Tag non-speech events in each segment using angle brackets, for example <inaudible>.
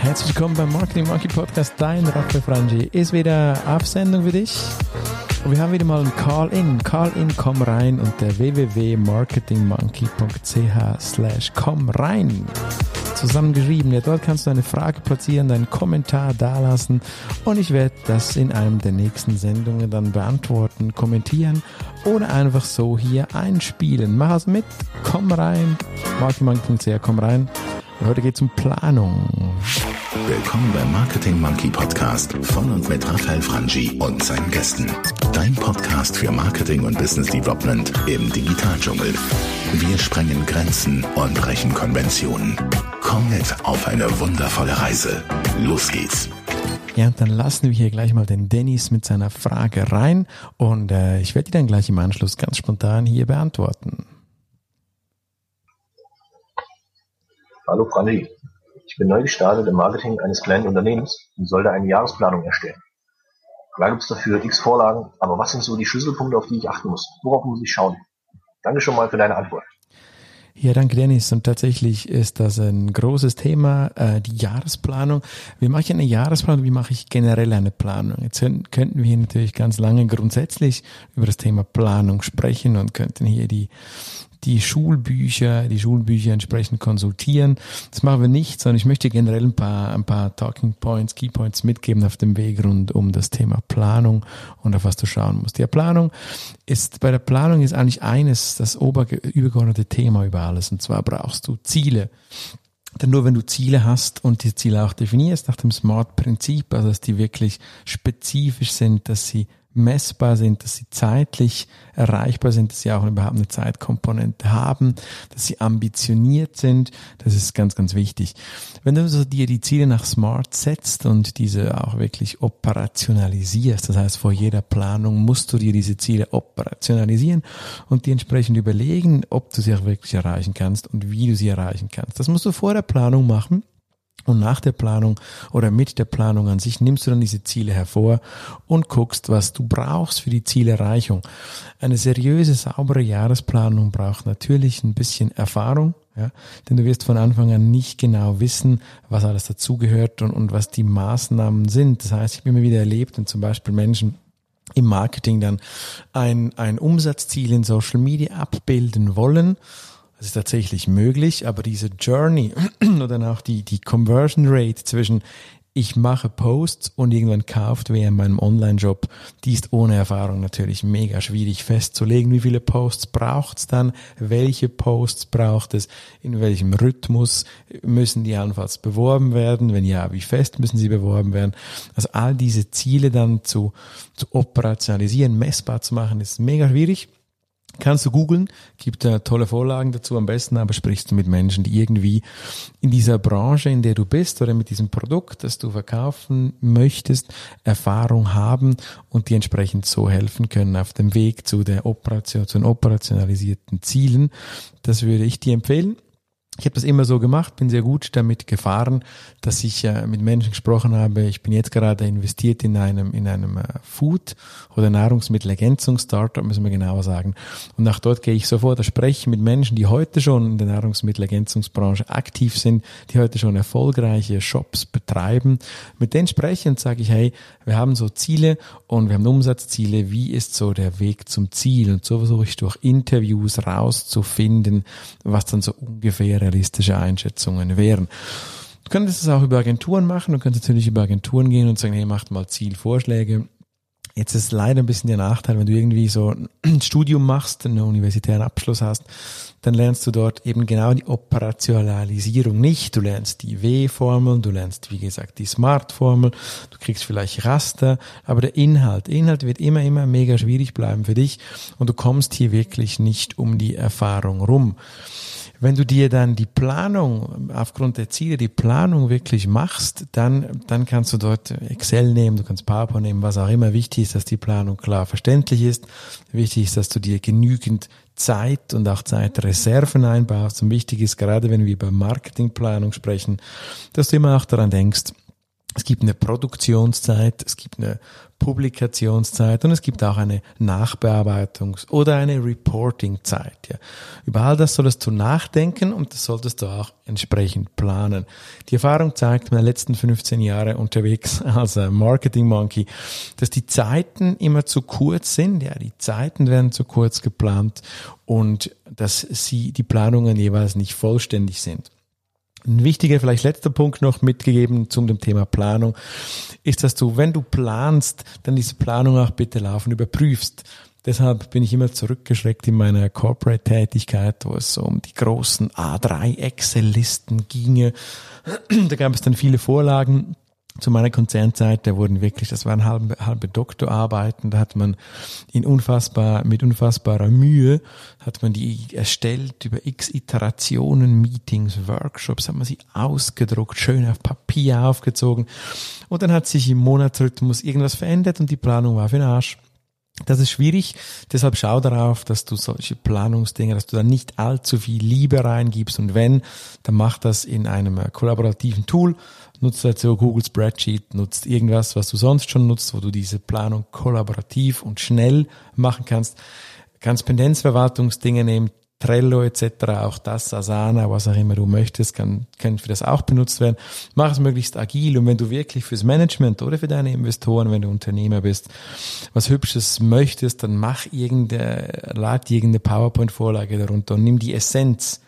Herzlich willkommen beim Marketing Monkey Podcast. Dein Raphael Frangi ist wieder auf für dich. Und wir haben wieder mal ein Call-In. Call-In, komm rein unter www.marketingmonkey.ch slash komm rein. Zusammengeschrieben. Ja, dort kannst du eine Frage platzieren, deinen Kommentar dalassen und ich werde das in einem der nächsten Sendungen dann beantworten, kommentieren oder einfach so hier einspielen. Mach es mit, komm rein. Marketingmonkey.ch, komm rein. Heute geht es um Planung. Willkommen beim Marketing Monkey Podcast von und mit Raphael Frangi und seinen Gästen. Dein Podcast für Marketing und Business Development im Digitaldschungel. Wir sprengen Grenzen und brechen Konventionen. Komm mit auf eine wundervolle Reise. Los geht's. Ja, dann lassen wir hier gleich mal den Dennis mit seiner Frage rein und äh, ich werde die dann gleich im Anschluss ganz spontan hier beantworten. Hallo Franzi, ich bin neu gestartet im Marketing eines kleinen Unternehmens und sollte eine Jahresplanung erstellen. Klar gibt es dafür x Vorlagen, aber was sind so die Schlüsselpunkte, auf die ich achten muss? Worauf muss ich schauen? Danke schon mal für deine Antwort. Ja, danke Dennis. Und tatsächlich ist das ein großes Thema, äh, die Jahresplanung. Wie mache ich eine Jahresplanung? Wie mache ich generell eine Planung? Jetzt könnten wir natürlich ganz lange grundsätzlich über das Thema Planung sprechen und könnten hier die die Schulbücher, die Schulbücher entsprechend konsultieren. Das machen wir nicht, sondern ich möchte generell ein paar, ein paar Talking Points, Key Points mitgeben auf dem Weg rund um das Thema Planung und auf was du schauen musst. Die Planung ist, bei der Planung ist eigentlich eines das ober, übergeordnete Thema über alles. Und zwar brauchst du Ziele. Denn nur wenn du Ziele hast und die Ziele auch definierst nach dem SMART-Prinzip, also dass die wirklich spezifisch sind, dass sie messbar sind, dass sie zeitlich erreichbar sind, dass sie auch überhaupt eine Zeitkomponente haben, dass sie ambitioniert sind. Das ist ganz, ganz wichtig. Wenn du also dir die Ziele nach Smart setzt und diese auch wirklich operationalisierst, das heißt vor jeder Planung musst du dir diese Ziele operationalisieren und die entsprechend überlegen, ob du sie auch wirklich erreichen kannst und wie du sie erreichen kannst. Das musst du vor der Planung machen. Und nach der Planung oder mit der Planung an sich nimmst du dann diese Ziele hervor und guckst, was du brauchst für die Zielerreichung. Eine seriöse, saubere Jahresplanung braucht natürlich ein bisschen Erfahrung, ja, denn du wirst von Anfang an nicht genau wissen, was alles dazugehört und, und was die Maßnahmen sind. Das heißt, ich habe immer wieder erlebt, wenn zum Beispiel Menschen im Marketing dann ein, ein Umsatzziel in Social Media abbilden wollen das ist tatsächlich möglich, aber diese Journey <clears throat> oder auch die, die Conversion Rate zwischen ich mache Posts und irgendwann kauft wer in meinem Online-Job, die ist ohne Erfahrung natürlich mega schwierig festzulegen. Wie viele Posts braucht es dann? Welche Posts braucht es? In welchem Rhythmus müssen die allenfalls beworben werden? Wenn ja, wie fest müssen sie beworben werden? Also all diese Ziele dann zu, zu operationalisieren, messbar zu machen, ist mega schwierig. Kannst du googeln, gibt da tolle Vorlagen dazu. Am besten aber sprichst du mit Menschen, die irgendwie in dieser Branche, in der du bist oder mit diesem Produkt, das du verkaufen möchtest, Erfahrung haben und die entsprechend so helfen können auf dem Weg zu der Operation, zu den operationalisierten Zielen. Das würde ich dir empfehlen. Ich habe das immer so gemacht, bin sehr gut damit gefahren, dass ich äh, mit Menschen gesprochen habe. Ich bin jetzt gerade investiert in einem in einem äh, Food oder Nahrungsmittelergänzungs-Startup, müssen wir genauer sagen. Und nach dort gehe ich sofort, da spreche mit Menschen, die heute schon in der Nahrungsmittelergänzungsbranche aktiv sind, die heute schon erfolgreiche Shops betreiben. Mit denen spreche und sage ich, hey, wir haben so Ziele und wir haben Umsatzziele. Wie ist so der Weg zum Ziel? Und so versuche ich durch Interviews rauszufinden, was dann so ungefähr realistische Einschätzungen wären. Du könntest es auch über Agenturen machen. Du könntest natürlich über Agenturen gehen und sagen, hey, macht mal Zielvorschläge. Jetzt ist leider ein bisschen der Nachteil, wenn du irgendwie so ein Studium machst, einen universitären Abschluss hast, dann lernst du dort eben genau die Operationalisierung nicht. Du lernst die W-Formel, du lernst, wie gesagt, die Smart-Formel, du kriegst vielleicht Raster, aber der Inhalt, Inhalt wird immer, immer mega schwierig bleiben für dich und du kommst hier wirklich nicht um die Erfahrung rum. Wenn du dir dann die Planung aufgrund der Ziele, die Planung wirklich machst, dann, dann kannst du dort Excel nehmen, du kannst PowerPoint nehmen, was auch immer. Wichtig ist, dass die Planung klar verständlich ist. Wichtig ist, dass du dir genügend Zeit und auch Zeitreserven einbaust. Und wichtig ist, gerade wenn wir über Marketingplanung sprechen, dass du immer auch daran denkst, Es gibt eine Produktionszeit, es gibt eine Publikationszeit und es gibt auch eine Nachbearbeitungs- oder eine Reportingzeit. Ja. Über all das solltest du nachdenken und das solltest du auch entsprechend planen. Die Erfahrung zeigt meine letzten 15 Jahre unterwegs <laughs> als Marketing Monkey, dass die Zeiten immer zu kurz sind. Ja, die Zeiten werden zu kurz geplant und dass sie die Planungen jeweils nicht vollständig sind. Ein wichtiger, vielleicht letzter Punkt noch mitgegeben zum dem Thema Planung, ist, dass du, wenn du planst, dann diese Planung auch bitte laufen überprüfst. Deshalb bin ich immer zurückgeschreckt in meiner Corporate-Tätigkeit, wo es so um die großen A3 Excel-Listen ginge. <clears throat> Da gab es dann viele Vorlagen zu meiner Konzernzeit, da wurden wirklich, das waren halbe, halbe Doktorarbeiten, da hat man in unfassbar, mit unfassbarer Mühe, hat man die erstellt über x Iterationen, Meetings, Workshops, hat man sie ausgedruckt, schön auf Papier aufgezogen und dann hat sich im Monatsrhythmus irgendwas verändert und die Planung war für den Arsch. Das ist schwierig, deshalb schau darauf, dass du solche Planungsdinge, dass du da nicht allzu viel Liebe reingibst. Und wenn, dann mach das in einem kollaborativen Tool, nutzt dazu Google Spreadsheet, nutzt irgendwas, was du sonst schon nutzt, wo du diese Planung kollaborativ und schnell machen kannst. Kannst Pendenzverwaltungsdinge nehmen, Trello etc., auch das, Asana, was auch immer du möchtest, kann, kann für das auch benutzt werden. Mach es möglichst agil und wenn du wirklich fürs Management oder für deine Investoren, wenn du Unternehmer bist, was Hübsches möchtest, dann mach irgendeine, lad irgendeine PowerPoint-Vorlage darunter und nimm die Essenz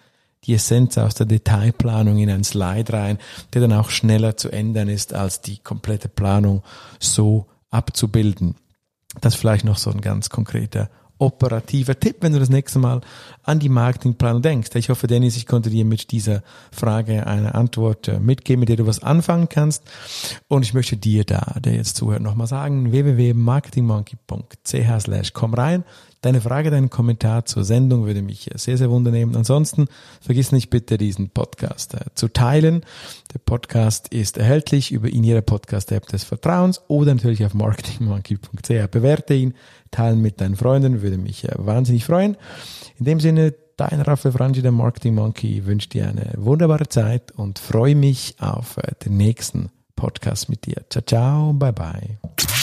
die Essenz aus der Detailplanung in ein Slide rein, der dann auch schneller zu ändern ist, als die komplette Planung so abzubilden. Das vielleicht noch so ein ganz konkreter operativer Tipp, wenn du das nächste Mal an die Marketingplanung denkst. Ich hoffe, Dennis, ich konnte dir mit dieser Frage eine Antwort äh, mitgeben, mit der du was anfangen kannst. Und ich möchte dir da, der jetzt zuhört, nochmal sagen, www.marketingmonkey.ch slash komm rein. Deine Frage, deinen Kommentar zur Sendung würde mich sehr, sehr wundernehmen. Ansonsten vergiss nicht bitte diesen Podcast äh, zu teilen. Der Podcast ist erhältlich über in jeder Podcast-App des Vertrauens oder natürlich auf marketingmonkey.ch. Bewerte ihn, teilen mit deinen Freunden, würde mich äh, wahnsinnig freuen. In dem Sinne, dein Raphael Frangi, der Marketing Monkey, wünsche dir eine wunderbare Zeit und freue mich auf äh, den nächsten Podcast mit dir. Ciao, ciao, bye, bye.